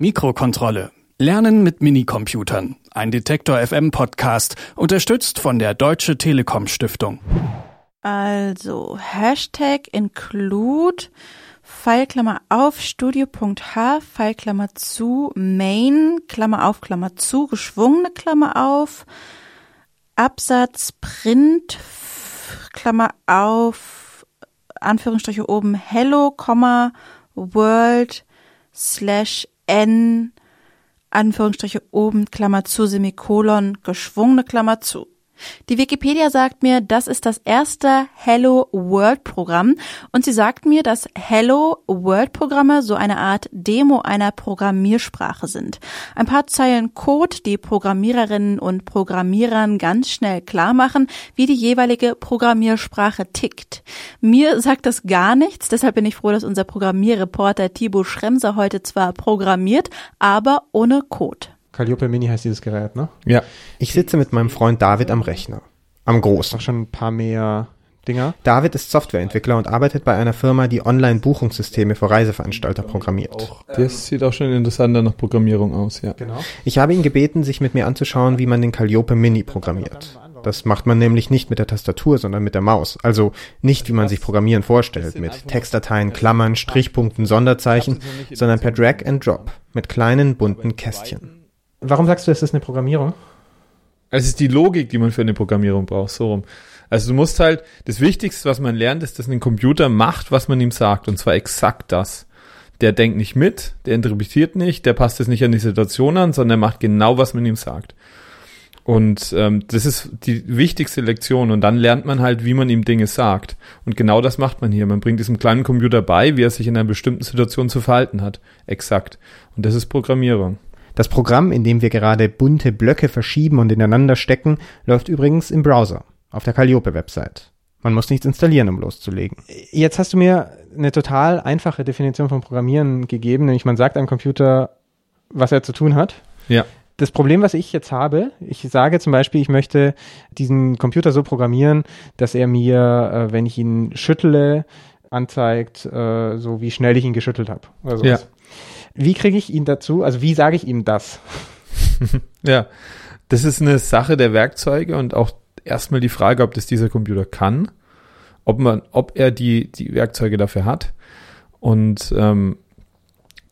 Mikrokontrolle. Lernen mit Minicomputern. Ein Detektor FM Podcast, unterstützt von der Deutsche Telekom Stiftung. Also, Hashtag include, Pfeilklammer auf, Studio.h, Pfeilklammer zu, Main, Klammer auf, Klammer zu, geschwungene Klammer auf, Absatz, Print, Klammer auf, Anführungsstriche oben, Hello, World, slash n, Anführungsstriche oben, Klammer zu, Semikolon, geschwungene Klammer zu. Die Wikipedia sagt mir, das ist das erste Hello World Programm und sie sagt mir, dass Hello World Programme so eine Art Demo einer Programmiersprache sind. Ein paar Zeilen Code, die Programmiererinnen und Programmierern ganz schnell klar machen, wie die jeweilige Programmiersprache tickt. Mir sagt das gar nichts, deshalb bin ich froh, dass unser Programmierreporter Thibaut Schremser heute zwar programmiert, aber ohne Code. Calliope Mini heißt dieses Gerät, ne? Ja. Ich sitze mit meinem Freund David am Rechner. Am großen. Auch schon ein paar mehr Dinger. David ist Softwareentwickler und arbeitet bei einer Firma, die Online-Buchungssysteme für Reiseveranstalter programmiert. Das sieht auch schon interessanter nach Programmierung aus, ja. Genau. Ich habe ihn gebeten, sich mit mir anzuschauen, wie man den Calliope Mini programmiert. Das macht man nämlich nicht mit der Tastatur, sondern mit der Maus. Also nicht, wie man sich Programmieren vorstellt, mit Textdateien, Klammern, Strichpunkten, Sonderzeichen, sondern per Drag and Drop mit kleinen bunten Kästchen. Warum sagst du, es ist eine Programmierung? Es ist die Logik, die man für eine Programmierung braucht, so rum. Also du musst halt, das Wichtigste, was man lernt, ist, dass ein Computer macht, was man ihm sagt. Und zwar exakt das. Der denkt nicht mit, der interpretiert nicht, der passt es nicht an die Situation an, sondern er macht genau, was man ihm sagt. Und ähm, das ist die wichtigste Lektion. Und dann lernt man halt, wie man ihm Dinge sagt. Und genau das macht man hier. Man bringt diesem kleinen Computer bei, wie er sich in einer bestimmten Situation zu verhalten hat. Exakt. Und das ist Programmierung. Das Programm, in dem wir gerade bunte Blöcke verschieben und ineinander stecken, läuft übrigens im Browser, auf der Calliope-Website. Man muss nichts installieren, um loszulegen. Jetzt hast du mir eine total einfache Definition von Programmieren gegeben, nämlich man sagt einem Computer, was er zu tun hat. Ja. Das Problem, was ich jetzt habe, ich sage zum Beispiel, ich möchte diesen Computer so programmieren, dass er mir, äh, wenn ich ihn schüttle, anzeigt, äh, so wie schnell ich ihn geschüttelt habe. Ja. Wie kriege ich ihn dazu? Also wie sage ich ihm das? ja, das ist eine Sache der Werkzeuge und auch erstmal die Frage, ob das dieser Computer kann, ob man, ob er die die Werkzeuge dafür hat. Und ähm,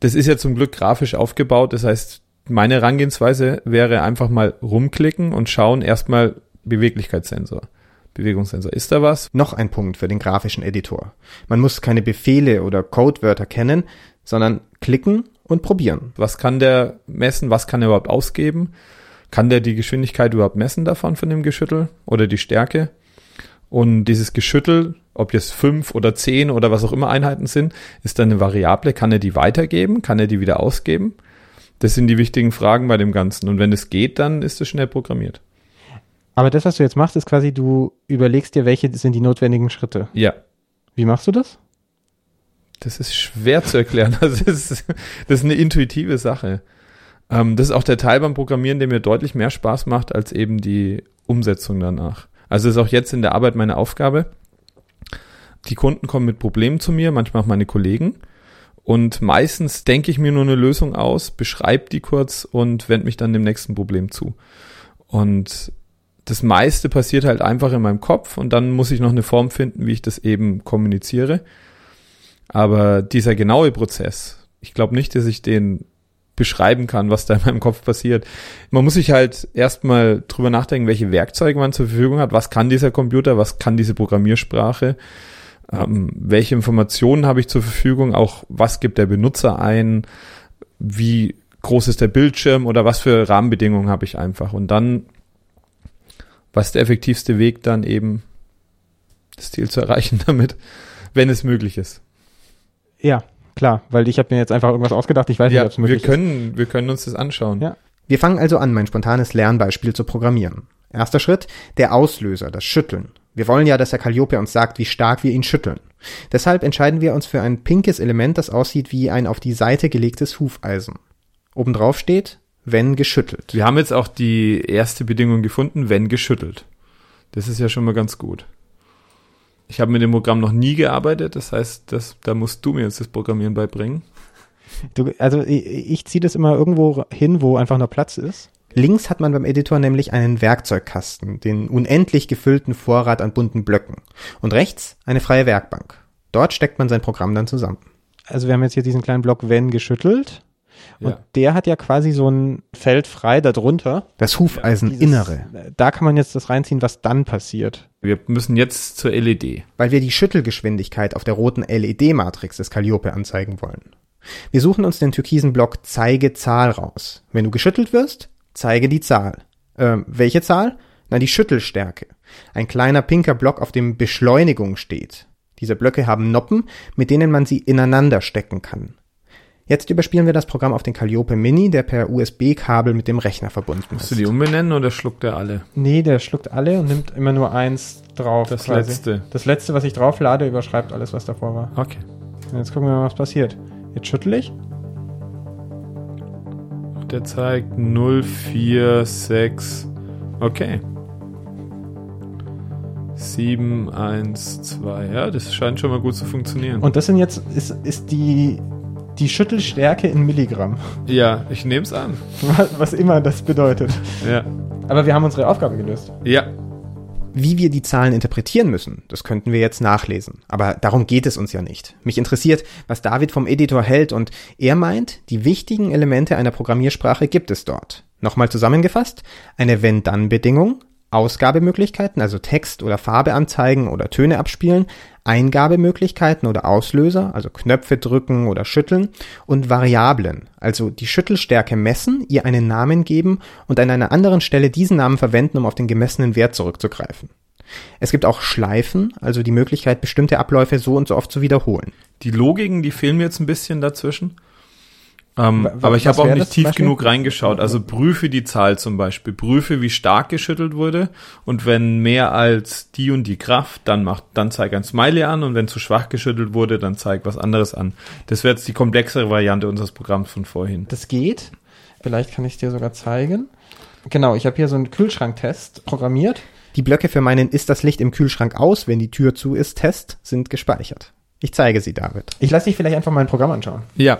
das ist ja zum Glück grafisch aufgebaut. Das heißt, meine Herangehensweise wäre einfach mal rumklicken und schauen erstmal Beweglichkeitssensor. Bewegungssensor. Ist da was? Noch ein Punkt für den grafischen Editor. Man muss keine Befehle oder Codewörter kennen, sondern klicken und probieren. Was kann der messen? Was kann er überhaupt ausgeben? Kann der die Geschwindigkeit überhaupt messen davon von dem Geschüttel oder die Stärke? Und dieses Geschüttel, ob jetzt fünf oder zehn oder was auch immer Einheiten sind, ist dann eine Variable. Kann er die weitergeben? Kann er die wieder ausgeben? Das sind die wichtigen Fragen bei dem Ganzen. Und wenn es geht, dann ist es schnell programmiert. Aber das, was du jetzt machst, ist quasi, du überlegst dir, welche sind die notwendigen Schritte. Ja. Wie machst du das? Das ist schwer zu erklären. Das ist, das ist eine intuitive Sache. Ähm, das ist auch der Teil beim Programmieren, der mir deutlich mehr Spaß macht, als eben die Umsetzung danach. Also ist auch jetzt in der Arbeit meine Aufgabe. Die Kunden kommen mit Problemen zu mir, manchmal auch meine Kollegen. Und meistens denke ich mir nur eine Lösung aus, beschreibe die kurz und wende mich dann dem nächsten Problem zu. Und das meiste passiert halt einfach in meinem Kopf und dann muss ich noch eine Form finden, wie ich das eben kommuniziere. Aber dieser genaue Prozess, ich glaube nicht, dass ich den beschreiben kann, was da in meinem Kopf passiert. Man muss sich halt erstmal drüber nachdenken, welche Werkzeuge man zur Verfügung hat. Was kann dieser Computer? Was kann diese Programmiersprache? Ähm, welche Informationen habe ich zur Verfügung? Auch was gibt der Benutzer ein? Wie groß ist der Bildschirm oder was für Rahmenbedingungen habe ich einfach? Und dann, was ist der effektivste Weg dann eben, das Ziel zu erreichen damit, wenn es möglich ist? Ja, klar, weil ich habe mir jetzt einfach irgendwas ausgedacht. Ich weiß ja, nicht, ob es möglich wir können, ist. Wir können uns das anschauen. Ja. Wir fangen also an, mein spontanes Lernbeispiel zu programmieren. Erster Schritt, der Auslöser, das Schütteln. Wir wollen ja, dass der Calliope uns sagt, wie stark wir ihn schütteln. Deshalb entscheiden wir uns für ein pinkes Element, das aussieht wie ein auf die Seite gelegtes Hufeisen. Obendrauf steht, wenn geschüttelt. Wir haben jetzt auch die erste Bedingung gefunden, wenn geschüttelt. Das ist ja schon mal ganz gut. Ich habe mit dem Programm noch nie gearbeitet, das heißt, das, da musst du mir jetzt das Programmieren beibringen. Du, also ich, ich ziehe das immer irgendwo hin, wo einfach nur Platz ist. Links hat man beim Editor nämlich einen Werkzeugkasten, den unendlich gefüllten Vorrat an bunten Blöcken. Und rechts eine freie Werkbank. Dort steckt man sein Programm dann zusammen. Also wir haben jetzt hier diesen kleinen Block Wenn geschüttelt. Und Ja. der hat ja quasi so ein Feld frei darunter. Das Hufeiseninnere. Da kann man jetzt das reinziehen, was dann passiert. Wir müssen jetzt zur LED. Weil wir die Schüttelgeschwindigkeit auf der roten LED-Matrix des Calliope anzeigen wollen. Wir suchen uns den türkisen Block Zeige Zahl raus. Wenn du geschüttelt wirst, zeige die Zahl. Ähm, welche Zahl? Na, die Schüttelstärke. Ein kleiner pinker Block, auf dem Beschleunigung steht. Diese Blöcke haben Noppen, mit denen man sie ineinander stecken kann. Jetzt überspielen wir das Programm auf den Calliope Mini, der per USB-Kabel mit dem Rechner verbunden Musst ist. du die umbenennen oder schluckt er alle? Nee, der schluckt alle und nimmt immer nur eins drauf. Das letzte. Das letzte, was ich drauflade, überschreibt alles, was davor war. Okay. Und Jetzt gucken wir mal, was passiert. Jetzt schüttel ich. Der zeigt 0, 4, 6. Okay. 7, 1, 2. Ja, das scheint schon mal gut zu funktionieren. Und das sind jetzt, ist, ist die, die Schüttelstärke in Milligramm. ja, ich nehme es an. Was, was immer das bedeutet. Ja. Aber wir haben unsere Aufgabe gelöst. Ja. Wie wir die Zahlen interpretieren müssen, das könnten wir jetzt nachlesen. Aber darum geht es uns ja nicht. Mich interessiert, was David vom Editor hält und er meint, die wichtigen Elemente einer Programmiersprache gibt es dort. Nochmal zusammengefasst, eine Wenn-Dann-Bedingung, Ausgabemöglichkeiten, also Text oder Farbe anzeigen oder Töne abspielen, Eingabemöglichkeiten oder Auslöser, also Knöpfe drücken oder schütteln und Variablen, also die Schüttelstärke messen, ihr einen Namen geben und an einer anderen Stelle diesen Namen verwenden, um auf den gemessenen Wert zurückzugreifen. Es gibt auch Schleifen, also die Möglichkeit, bestimmte Abläufe so und so oft zu wiederholen. Die Logiken, die fehlen mir jetzt ein bisschen dazwischen. Ähm, aber ich habe auch nicht tief Beispiel? genug reingeschaut. Also prüfe die Zahl zum Beispiel. Prüfe, wie stark geschüttelt wurde. Und wenn mehr als die und die Kraft, dann macht, dann zeig ein Smiley an. Und wenn zu schwach geschüttelt wurde, dann zeig was anderes an. Das wäre jetzt die komplexere Variante unseres Programms von vorhin. Das geht. Vielleicht kann ich es dir sogar zeigen. Genau, ich habe hier so einen Kühlschranktest programmiert. Die Blöcke für meinen Ist das Licht im Kühlschrank aus, wenn die Tür zu ist, Test sind gespeichert. Ich zeige sie David. Ich lasse dich vielleicht einfach mal ein Programm anschauen. Ja.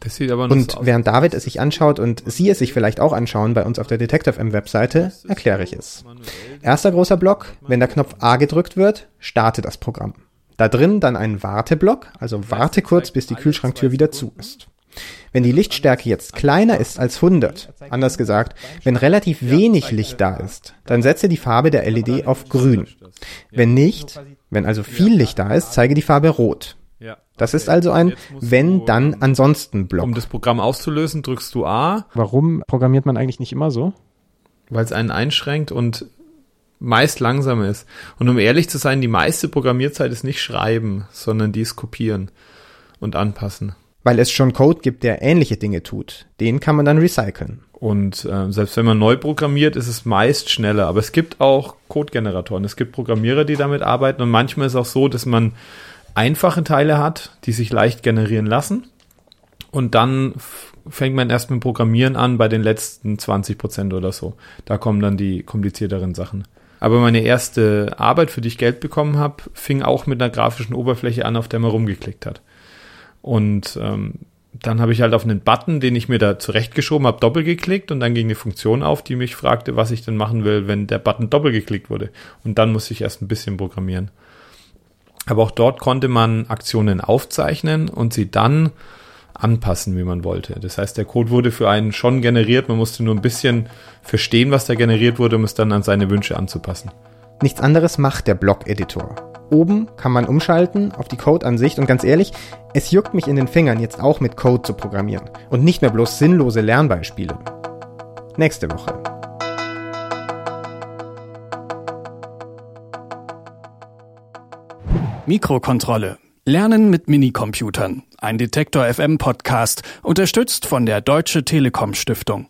Das sieht aber Und so während David es sich anschaut und Sie es sich vielleicht auch anschauen bei uns auf der Detective M Webseite, erkläre ich es. Erster großer Block, wenn der Knopf A gedrückt wird, starte das Programm. Da drin dann ein Warteblock, also warte kurz, bis die Kühlschranktür wieder zu ist. Wenn die Lichtstärke jetzt kleiner ist als 100, anders gesagt, wenn relativ wenig Licht da ist, dann setze die Farbe der LED auf grün. Wenn nicht, wenn also viel Licht da ist, zeige die Farbe rot. Ja. Das ist also ein Jetzt musst wenn du, dann ähm, ansonsten Block. Um das Programm auszulösen, drückst du A, Warum programmiert man eigentlich nicht immer so? weil es einen einschränkt und meist langsam ist. Und um ehrlich zu sein, die meiste Programmierzeit ist nicht schreiben, sondern die ist kopieren und anpassen. Weil es schon Code gibt, der ähnliche Dinge tut. Den kann man dann recyceln. Und äh, selbst wenn man neu programmiert, ist es meist schneller. Aber es gibt auch Code-Generatoren. Es gibt Programmierer, die damit arbeiten. Und manchmal ist es auch so, dass man einfache Teile hat, die sich leicht generieren lassen. Und dann fängt man erst mit Programmieren an bei den letzten 20 Prozent oder so. Da kommen dann die komplizierteren Sachen. Aber meine erste Arbeit, für die ich Geld bekommen habe, fing auch mit einer grafischen Oberfläche an, auf der man rumgeklickt hat. Und ähm, dann habe ich halt auf einen Button, den ich mir da zurechtgeschoben habe, doppelt geklickt und dann ging eine Funktion auf, die mich fragte, was ich denn machen will, wenn der Button doppelt geklickt wurde. Und dann musste ich erst ein bisschen programmieren. Aber auch dort konnte man Aktionen aufzeichnen und sie dann anpassen, wie man wollte. Das heißt, der Code wurde für einen schon generiert, man musste nur ein bisschen verstehen, was da generiert wurde, um es dann an seine Wünsche anzupassen. Nichts anderes macht der Block-Editor. Oben kann man umschalten auf die Code-Ansicht und ganz ehrlich, es juckt mich in den Fingern, jetzt auch mit Code zu programmieren und nicht mehr bloß sinnlose Lernbeispiele. Nächste Woche. Mikrokontrolle. Lernen mit Minicomputern. Ein Detektor FM Podcast, unterstützt von der Deutsche Telekom Stiftung.